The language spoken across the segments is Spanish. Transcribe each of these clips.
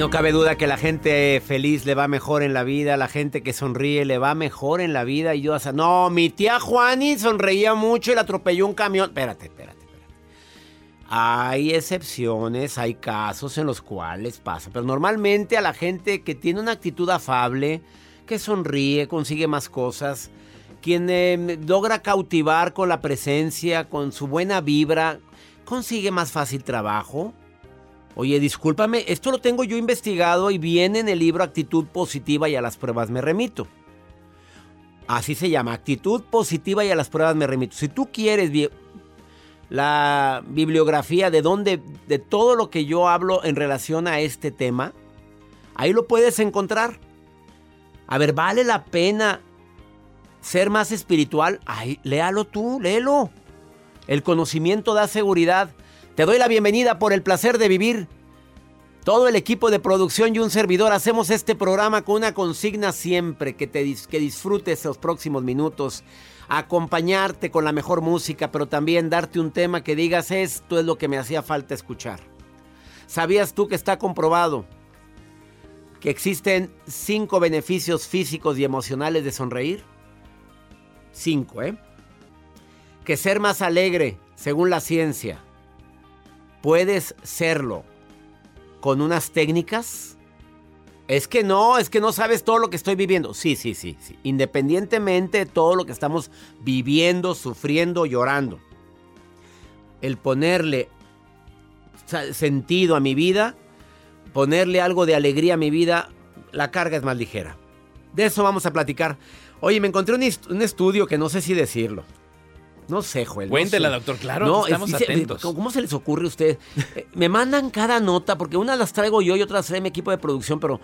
No cabe duda que la gente feliz le va mejor en la vida, la gente que sonríe le va mejor en la vida. Y yo, o sea, no, mi tía Juani sonreía mucho y le atropelló un camión. Espérate, espérate, espérate. Hay excepciones, hay casos en los cuales pasa, pero normalmente a la gente que tiene una actitud afable, que sonríe, consigue más cosas, quien eh, logra cautivar con la presencia, con su buena vibra, consigue más fácil trabajo. Oye, discúlpame, esto lo tengo yo investigado y viene en el libro Actitud Positiva y a las pruebas me remito. Así se llama, Actitud Positiva y a las pruebas me remito. Si tú quieres la bibliografía de donde de todo lo que yo hablo en relación a este tema, ahí lo puedes encontrar. A ver, ¿vale la pena ser más espiritual? Ay, léalo tú, léelo. El conocimiento da seguridad. Te doy la bienvenida por el placer de vivir. Todo el equipo de producción y un servidor hacemos este programa con una consigna siempre, que, te, que disfrutes los próximos minutos, acompañarte con la mejor música, pero también darte un tema que digas esto es lo que me hacía falta escuchar. ¿Sabías tú que está comprobado que existen cinco beneficios físicos y emocionales de sonreír? Cinco, ¿eh? Que ser más alegre, según la ciencia, puedes serlo con unas técnicas. Es que no, es que no sabes todo lo que estoy viviendo. Sí, sí, sí, sí. Independientemente de todo lo que estamos viviendo, sufriendo, llorando. El ponerle sentido a mi vida, ponerle algo de alegría a mi vida, la carga es más ligera. De eso vamos a platicar. Oye, me encontré un estudio que no sé si decirlo. No sé, Joel. no Cuéntela, sé. doctor, claro, No, estamos dice- atentos. ¿Cómo se les ocurre a usted? Eh, Me mandan cada nota, porque unas las traigo yo y otras trae mi equipo de producción, pero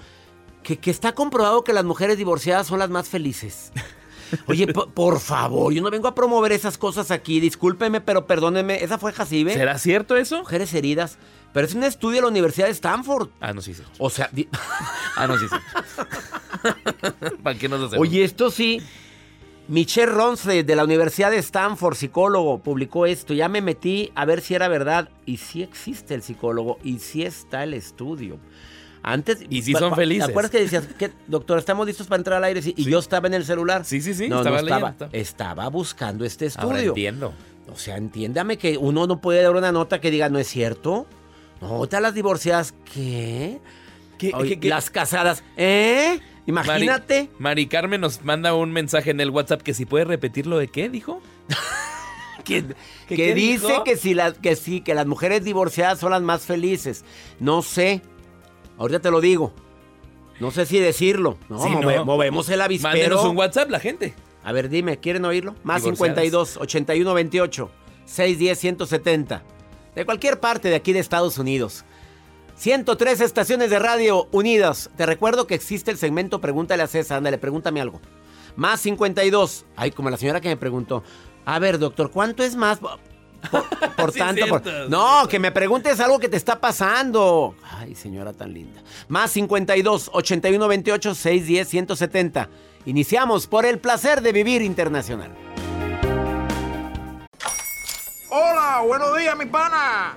que, que está comprobado que las mujeres divorciadas son las más felices. Oye, po- por favor, yo no vengo a promover esas cosas aquí, discúlpeme, pero perdóneme, esa fue Jacibe. ¿Será cierto eso? Mujeres heridas, pero es un estudio de la Universidad de Stanford. Ah, no, sí, sí. O sea, di- Ah, no, sí, sí. ¿Para qué nos hacemos? Oye, esto sí. Michelle Ronsley de la Universidad de Stanford, psicólogo, publicó esto. Ya me metí a ver si era verdad. Y sí existe el psicólogo y sí está el estudio. Antes. Y pa- son felices. ¿Te acuerdas que decías, que, doctor, estamos listos para entrar al aire? Sí, Y yo estaba en el celular. Sí, sí, sí, No, estaba no estaba. leyendo. Estaba buscando este Ahora estudio. entiendo. O sea, entiéndame que uno no puede dar una nota que diga, no es cierto. Nota las divorciadas, ¿qué? ¿Qué- Oye, qué- qué? Las casadas, ¿eh? Imagínate. Mari, Mari Carmen nos manda un mensaje en el WhatsApp que si puede repetir lo de qué, dijo. que, ¿Qué- que dice dijo? que, si las que sí, que las mujeres divorciadas son las más felices. No sé. Ahorita te lo digo. No sé si decirlo. No, Sí, move- no. movemos el avispero. Mándenos un WhatsApp la gente. A ver, dime, ¿quieren oírlo? Más Divorciadas. 52 81 28 610 170. De cualquier parte de aquí de Estados Unidos. 103 estaciones de radio unidas. Te recuerdo que existe el segmento Pregúntale a César. Ándale, pregúntame algo. Más 52. Ay, como la señora que me preguntó. A ver, doctor, ¿cuánto es más? Por, por Sí, tanto. por- No, que me preguntes algo que te está pasando. Ay, señora tan linda. Más 52 81 28 610 170. Iniciamos por el placer de vivir internacional. Hola, buenos días, mi pana.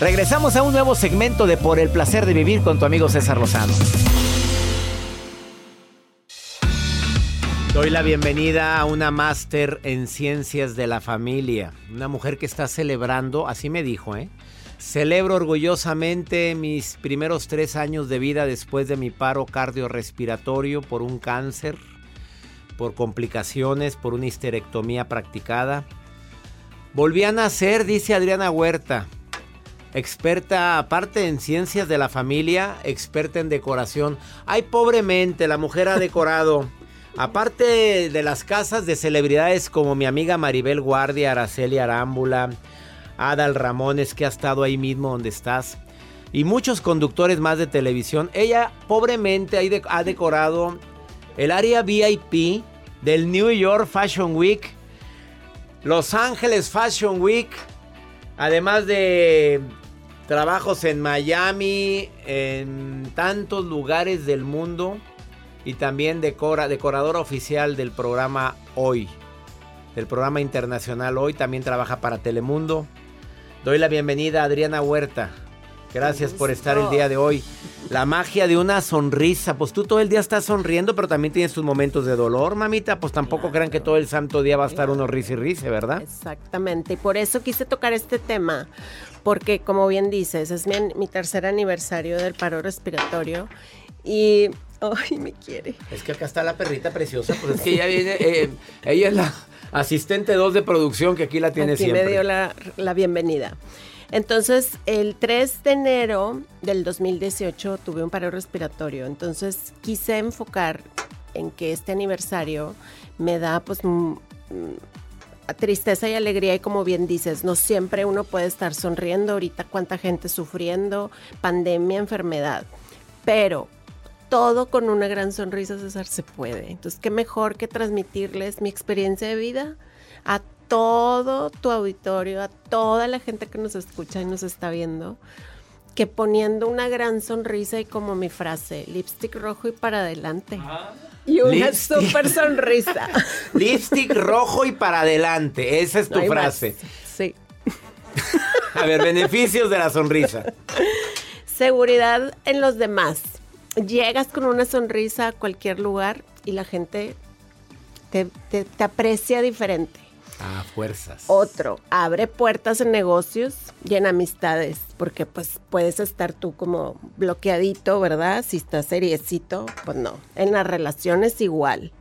Regresamos a un nuevo segmento de Por el placer de vivir con tu amigo César Lozano. Doy la bienvenida a una máster en ciencias de la familia. Una mujer que está celebrando, así me dijo, ¿eh? Celebro orgullosamente mis primeros tres años de vida después de mi paro cardiorrespiratorio por un cáncer, por complicaciones, por una histerectomía practicada. Volví a nacer, dice Adriana Huerta. Experta, aparte en ciencias de la familia, experta en decoración. Ay, pobremente, la mujer ha decorado. Aparte de las casas de celebridades como mi amiga Maribel Guardia, Araceli Arámbula, Adal Ramones, que ha estado ahí mismo donde estás, y muchos conductores más de televisión, ella pobremente ha decorado el área VIP del New York Fashion Week, Los Ángeles Fashion Week, además de trabajos en Miami, en tantos lugares del mundo y también decora, decoradora oficial del programa Hoy, del programa internacional Hoy, también trabaja para Telemundo. Doy la bienvenida a Adriana Huerta. Gracias por estar el día de hoy. La magia de una sonrisa. Pues tú todo el día estás sonriendo, pero también tienes tus momentos de dolor, mamita. Pues tampoco crean que todo el santo día va a estar uno risa y risa, ¿verdad? Exactamente. Y por eso quise tocar este tema. Porque, como bien dices, es mi, mi tercer aniversario del paro respiratorio. Y Ay, me quiere. Es que acá está la perrita preciosa, pues es que ella viene, eh, ella es la asistente 2 de producción que aquí la tiene aquí siempre. me dio la, la, bienvenida. Entonces, el 3 de enero del 2018 tuve un paro respiratorio. Entonces, quise enfocar en que este aniversario me da, pues, tristeza y alegría y como bien dices, no siempre uno puede estar sonriendo. Ahorita cuánta gente sufriendo, pandemia, enfermedad. Pero todo con una gran sonrisa, César, se puede. Entonces, qué mejor que transmitirles mi experiencia de vida a todo tu auditorio, a toda la gente que nos escucha y nos está viendo, que poniendo una gran sonrisa y como mi frase, lipstick rojo y para adelante. y una super sonrisa. lipstick rojo y para adelante, esa es tu frase. Sí. a ver, beneficios de la sonrisa. Seguridad en los demás llegas con una sonrisa a cualquier lugar y la gente te, te, aprecia diferente. Ah, fuerzas. Otro, abre puertas en negocios y en amistades, porque pues puedes estar tú como bloqueadito, ¿verdad? Si estás seriecito, pues no. En las relaciones igual.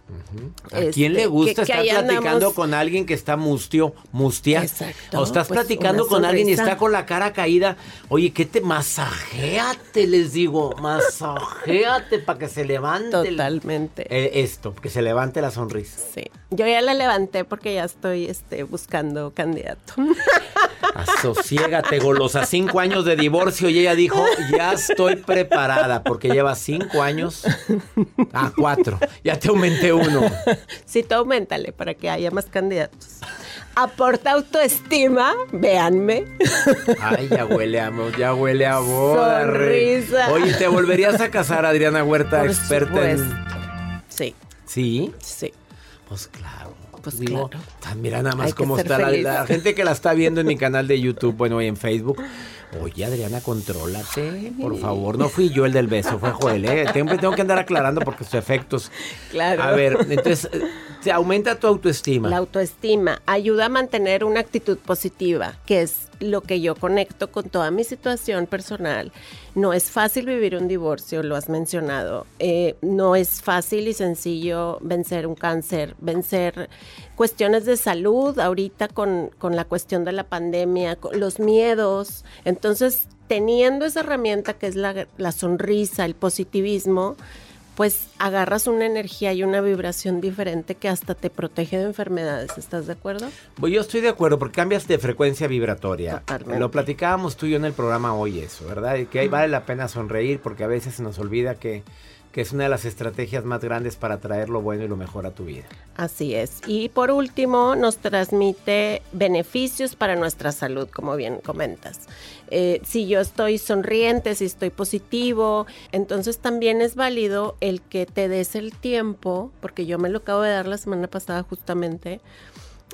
¿A quién le este, gusta estar platicando con alguien que está mustio, mustia? Exacto. O estás pues, platicando con alguien y está con la cara caída. Oye, ¿qué te masajéate? Les digo, masajéate para que se levante. Totalmente. esto, que se levante la sonrisa. Sí. Yo ya la levanté porque ya estoy este, buscando candidato. Asociégate, golosa. Cinco años de divorcio y ella dijo, ya estoy preparada porque lleva cinco años a cuatro. Ya te aumenté uno. Sí, tú aumentale para que haya más candidatos. Aporta autoestima, véanme. Ay, ya huele a, ya huele a boda. Sonrisa. Oye, ¿te volverías a casar, Adriana Huerta, experta en...? Sí. ¿Sí? Sí. Pues claro. Pues claro. Mira nada más cómo está la, gente que la está viendo en mi canal de YouTube, bueno, y en Facebook. Oye, Adriana, contrólate, por favor. No fui yo el del beso, fue Joel. ¿eh? Tengo que andar aclarando porque sus efectos. Claro. A ver, entonces, se aumenta tu autoestima. La autoestima ayuda a mantener una actitud positiva, que es lo que yo conecto con toda mi situación personal. No es fácil vivir un divorcio, lo has mencionado. Eh, no es fácil y sencillo vencer un cáncer, vencer cuestiones de salud ahorita con, con la cuestión de la pandemia, los miedos. Entonces, teniendo esa herramienta que es la, la sonrisa, el positivismo, pues agarras una energía y una vibración diferente que hasta te protege de enfermedades. ¿Estás de acuerdo? Pues yo estoy de acuerdo porque cambias de frecuencia vibratoria. Totalmente. Lo platicábamos tú y yo en el programa hoy eso, ¿verdad? Y que ahí vale la pena sonreír porque a veces se nos olvida que, es una de las estrategias más grandes para traer lo bueno y lo mejor a tu vida. Así es. Y por último, nos transmite beneficios para nuestra salud, como bien comentas. Eh, si yo estoy sonriente, si estoy positivo, entonces también es válido el que te des el tiempo, porque yo me lo acabo de dar la semana pasada justamente,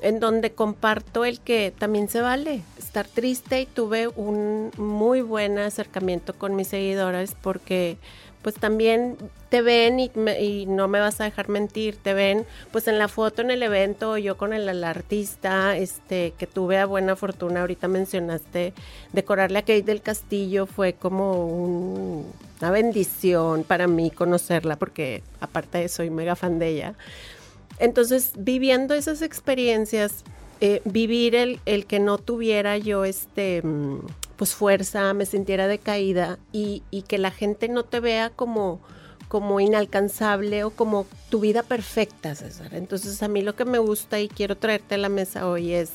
en donde comparto el que también se vale estar triste y tuve un muy buen acercamiento con mis seguidores porque pues también te ven y, no me vas a dejar mentir, te ven pues en la foto en el evento, yo con el, artista, este, que tuve a buena fortuna, ahorita mencionaste, decorarle a Kate del Castillo fue como una bendición para mí conocerla, porque aparte soy mega fan de ella. Entonces, viviendo esas experiencias, eh, vivir el, el, que no tuviera yo este mm, pues fuerza, me sintiera decaída y, y que la gente no te vea como, como inalcanzable o como tu vida perfecta, César. Entonces a mí lo que me gusta y quiero traerte a la mesa hoy es,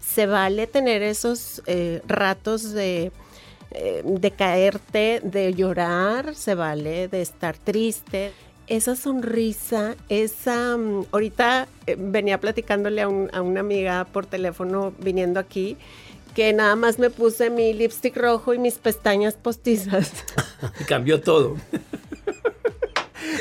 se vale tener esos eh, ratos de, eh, de caerte, de llorar, se vale de estar triste. Esa sonrisa, esa... Mm, ahorita eh, venía platicándole a, a una amiga por teléfono viniendo aquí que nada más me puse mi lipstick rojo y mis pestañas postizas. cambió todo.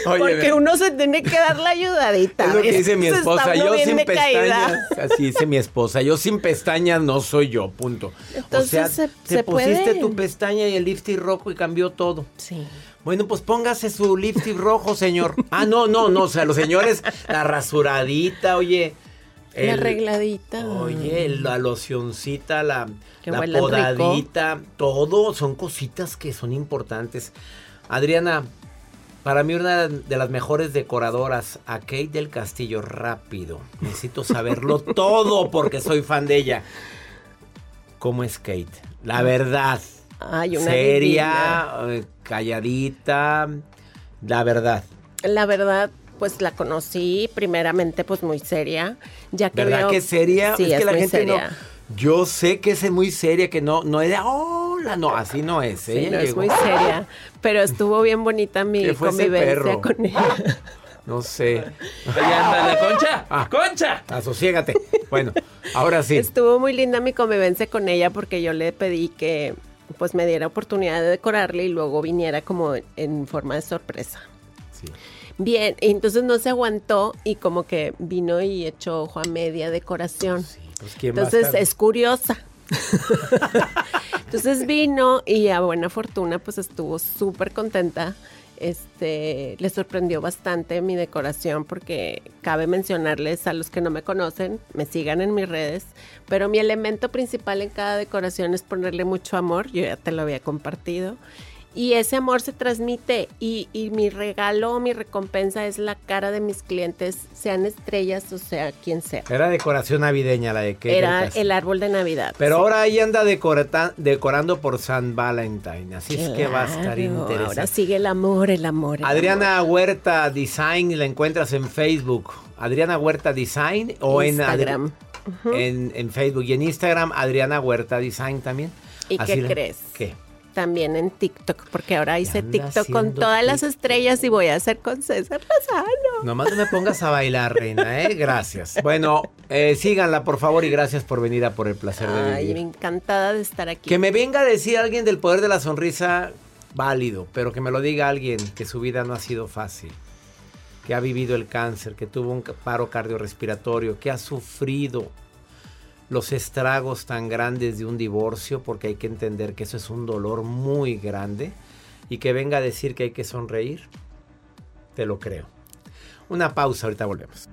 Porque uno se tiene que dar la ayudadita. Es lo que dice mi esposa. Yo sin pestañas. Así dice mi esposa. Yo sin pestañas no soy yo, punto. Entonces, o sea, te pusiste tu pestaña y el lipstick rojo y cambió todo. Sí. Bueno, pues póngase su lipstick rojo, señor. Ah, no, no, no. O sea, los señores, la rasuradita, oye. La arregladita. Oye, la locioncita, la, la podadita, todo son cositas que son importantes. Adriana, para mí una de las mejores decoradoras, a Kate del Castillo, rápido. Necesito saberlo todo porque soy fan de ella. ¿Cómo es Kate? La verdad. Ay, una Seria, eh, calladita, la verdad. La verdad, pues la conocí primeramente pues muy seria, ya que ¿Verdad que es seria? Sí, es, que la muy gente seria. no yo sé que es muy seria, que no no es de hola, no, así no es. Sí, Ella no, es muy seria, pero estuvo bien bonita mi ¿Qué fue ese convivencia perro? con ella. No sé. Ahí anda la concha. Ah. ¡Concha! Asociégate. Bueno, ahora sí. Estuvo muy linda mi convivencia con ella porque yo le pedí que pues me diera oportunidad de decorarle y luego viniera como en forma de sorpresa. Sí. Bien, entonces no se aguantó y como que vino y echó ojo a media decoración. Pues, ¿quién va a Entonces es curiosa. Entonces vino y a buena fortuna pues estuvo súper contenta. Este, le sorprendió bastante mi decoración porque cabe mencionarles a los que no me conocen, me sigan en mis redes, pero mi elemento principal en cada decoración es ponerle mucho amor, yo ya te lo había compartido. Y ese amor se transmite y, y mi regalo, mi recompensa es la cara de mis clientes, sean estrellas o sea quien sea. Era decoración navideña la de del Era el árbol de Navidad. Pero sí. ahora ahí anda decorata- decorando por San Valentín. Así es que va a estar interesante. Ahora sigue el amor, el amor. el Adriana Huerta Design la encuentras en Facebook. Adriana Huerta Design o en Adri- Instagram. en, en Facebook y en Instagram Adriana Huerta Design también. ¿Y Así qué la- crees? ¿Qué? También en TikTok, porque ahora hice TikTok con todas las estrellas y voy a hacer con César Lozano. Nomás no me pongas a bailar, reina, ¿eh? Gracias. Bueno, eh, síganla, por favor, y gracias por venir a Por el Placer de Ay, Vivir. encantada de estar aquí. Que me venga a decir alguien del poder de la sonrisa, válido, pero que me lo diga alguien que su vida no ha sido fácil, que ha vivido el cáncer, que tuvo un paro cardiorrespiratorio, que ha sufrido los estragos tan grandes de un divorcio, porque hay que entender que eso es un dolor muy grande, y que venga a decir que hay que sonreír, te lo creo. Una pausa, ahorita volvemos.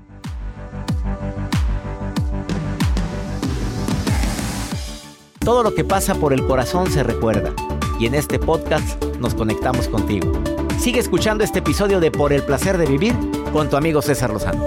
Todo lo que pasa por el corazón se recuerda. Y en este podcast nos conectamos contigo. Sigue escuchando este episodio de Por el placer de vivir con tu amigo César Lozano.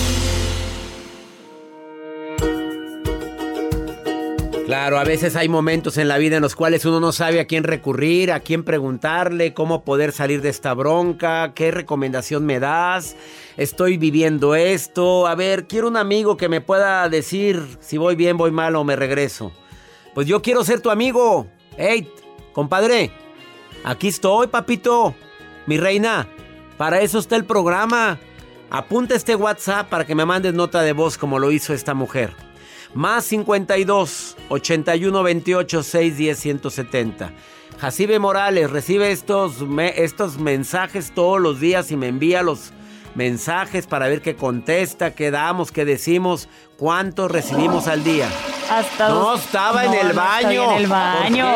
Claro, a veces hay momentos en la vida en los cuales uno no sabe a quién recurrir, a quién preguntarle, cómo poder salir de esta bronca, qué recomendación me das, estoy viviendo esto, a ver, quiero un amigo que me pueda decir si voy bien, voy mal o me regreso. Pues yo quiero ser tu amigo. Hey, compadre, aquí estoy, papito, mi reina, para eso está el programa. Apunta este WhatsApp para que me mandes nota de voz como lo hizo esta mujer. Más 52 81 28 6 10 170. Jacibe Morales recibe estos, estos mensajes todos los días y me envía los mensajes para ver qué contesta, qué damos, qué decimos, cuántos recibimos al día. Hasta no, estaba en el baño. en el baño.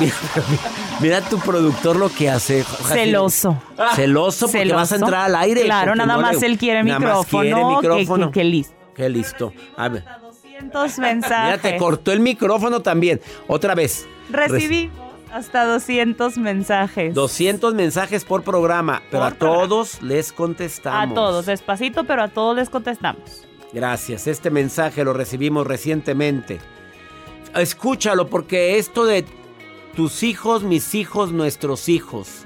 mira, tu productor lo que hace. Celoso. Celoso porque vas a entrar al aire. Claro, nada más él quiere micrófono. micrófono. Que, listo. Qué listo. A ver. 200 mensajes. Mira, te cortó el micrófono también. Otra vez. Recibí hasta 200 mensajes. 200 mensajes por programa, pero a todos les contestamos. A todos, despacito, pero a todos les contestamos. Gracias, este mensaje lo recibimos recientemente. Escúchalo porque esto de tus hijos, mis hijos, nuestros hijos.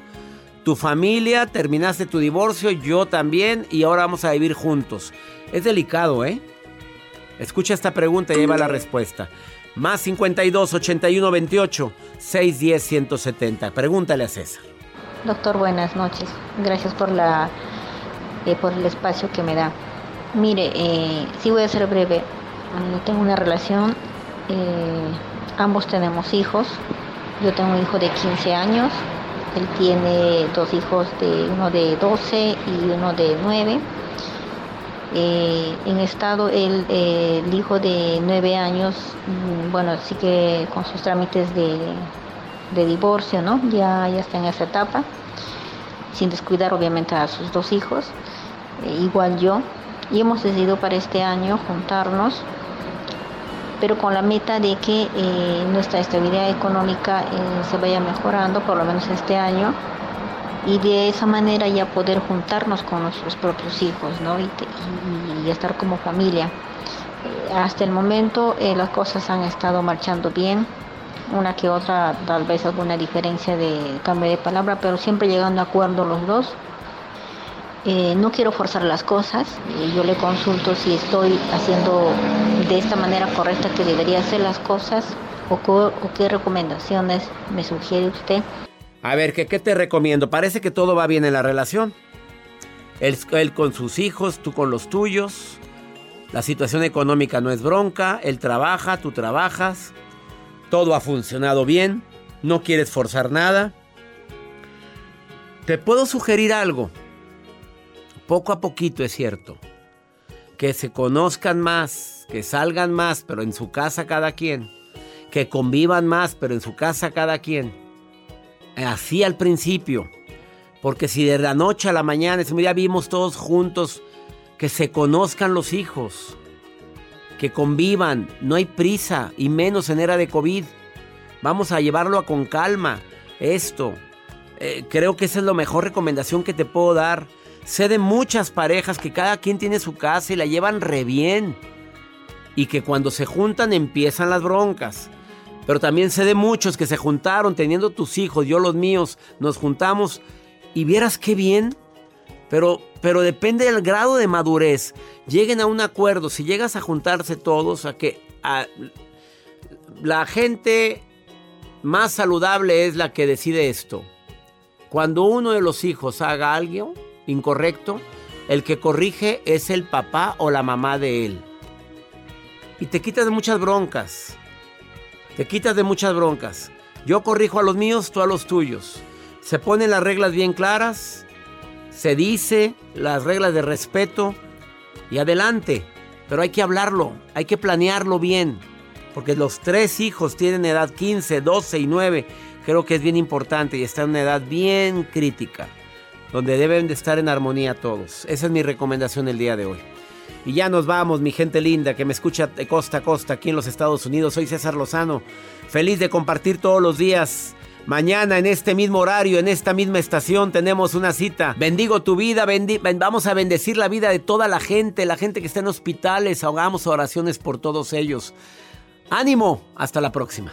Tu familia, terminaste tu divorcio, yo también, y ahora vamos a vivir juntos. Es delicado, ¿eh? Escucha esta pregunta y lleva la respuesta. Más 52 81 28 610 170. Pregúntale a César. Doctor, buenas noches. Gracias por la eh, por el espacio que me da. Mire, eh, sí voy a ser breve. Tengo una relación. Eh, ambos tenemos hijos. Yo tengo un hijo de 15 años. Él tiene dos hijos, de uno de 12 y uno de 9 eh, en estado el, hijo de nueve años, mm, bueno, sí que con sus trámites de, divorcio, ¿no? Ya, ya está en esa etapa, sin descuidar obviamente a sus dos hijos, eh, igual yo, y hemos decidido para este año juntarnos, pero con la meta de que eh, nuestra estabilidad económica se vaya mejorando, por lo menos este año, y de esa manera ya poder juntarnos con nuestros propios hijos ¿no? y, estar como familia. Eh, hasta el momento eh, las cosas han estado marchando bien, una que otra tal vez alguna diferencia de cambio de palabra, pero siempre llegando a acuerdo los dos. Eh, no quiero forzar las cosas, yo le consulto si estoy haciendo de esta manera correcta que debería hacer las cosas o, o qué recomendaciones me sugiere usted. A ver, ¿qué, ¿qué te recomiendo? Parece que todo va bien en la relación. Él, él, con sus hijos, tú con los tuyos. La situación económica no es bronca. Él trabaja, tú trabajas. Todo ha funcionado bien. No quieres forzar nada. Te puedo sugerir algo. Poco a poquito es cierto. Que se conozcan más, que salgan más, pero en su casa cada quien. Que convivan más, pero en su casa cada quien así al principio. Porque si de la noche a la mañana, ese día vimos todos juntos, que se conozcan los hijos, que convivan, no hay prisa, y menos en era de COVID. Vamos a llevarlo con calma, esto. Eh, creo que esa es la mejor recomendación que te puedo dar. Sé de muchas parejas que cada quien tiene su casa y la llevan re bien. Y que cuando se juntan empiezan las broncas. Pero también sé de muchos que se juntaron teniendo tus hijos, yo los míos, nos juntamos y vieras qué bien. Pero, pero depende del grado de madurez. Lleguen a un acuerdo. Si llegas a juntarse todos, a que la gente más saludable es la que decide esto. Cuando uno de los hijos haga algo incorrecto, el que corrige es el papá o la mamá de él. Y te quitas muchas broncas. Te quitas de muchas broncas. Yo corrijo a los míos, tú a los tuyos. Se ponen las reglas bien claras, se dice las reglas de respeto y adelante. Pero hay que hablarlo, hay que planearlo bien. Porque los tres hijos tienen edad 15, 12 y 9. Creo que es bien importante y están en una edad bien crítica. Donde deben de estar en armonía todos. Esa es mi recomendación el día de hoy. Y ya nos vamos, mi gente linda que me escucha de costa a costa aquí en los Estados Unidos. Soy César Lozano, feliz de compartir todos los días. Mañana en este mismo horario, en esta misma estación, tenemos una cita. Bendigo tu vida, vamos a bendecir la vida de toda la gente, la gente que está en hospitales, ahogamos oraciones por todos ellos. Ánimo, hasta la próxima.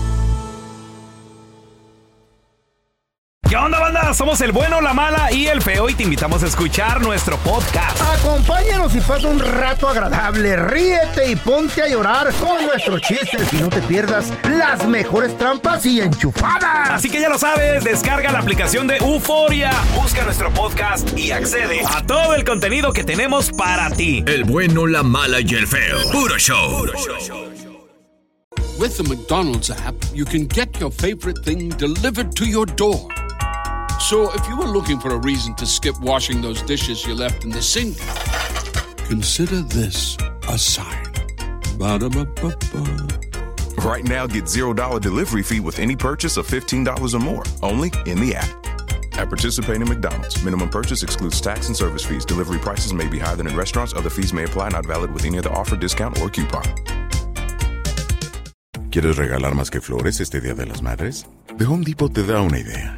Somos el bueno, la mala y el feo y te invitamos a escuchar nuestro podcast. Acompáñanos y pasa un rato agradable. Ríete y ponte a llorar con nuestros chistes y no te pierdas las mejores trampas y enchufadas. Así que ya lo sabes, descarga la aplicación de Euforia, busca nuestro podcast y accede a todo el contenido que tenemos para ti. El bueno, la mala y el feo. Puro show. With the McDonald's app, you can get your favorite thing delivered to your door. So if you were looking for a reason to skip washing those dishes you left in the sink, consider this a sign. Ba-da-ba-ba-ba. Right now, get $0 delivery fee with any purchase of $15 or more, only in the app. At participating McDonald's, minimum purchase excludes tax and service fees. Delivery prices may be higher than in restaurants. Other fees may apply, not valid with any other offer, discount, or coupon. ¿Quieres regalar más que flores este Día de las Madres? The Home Depot te da una idea.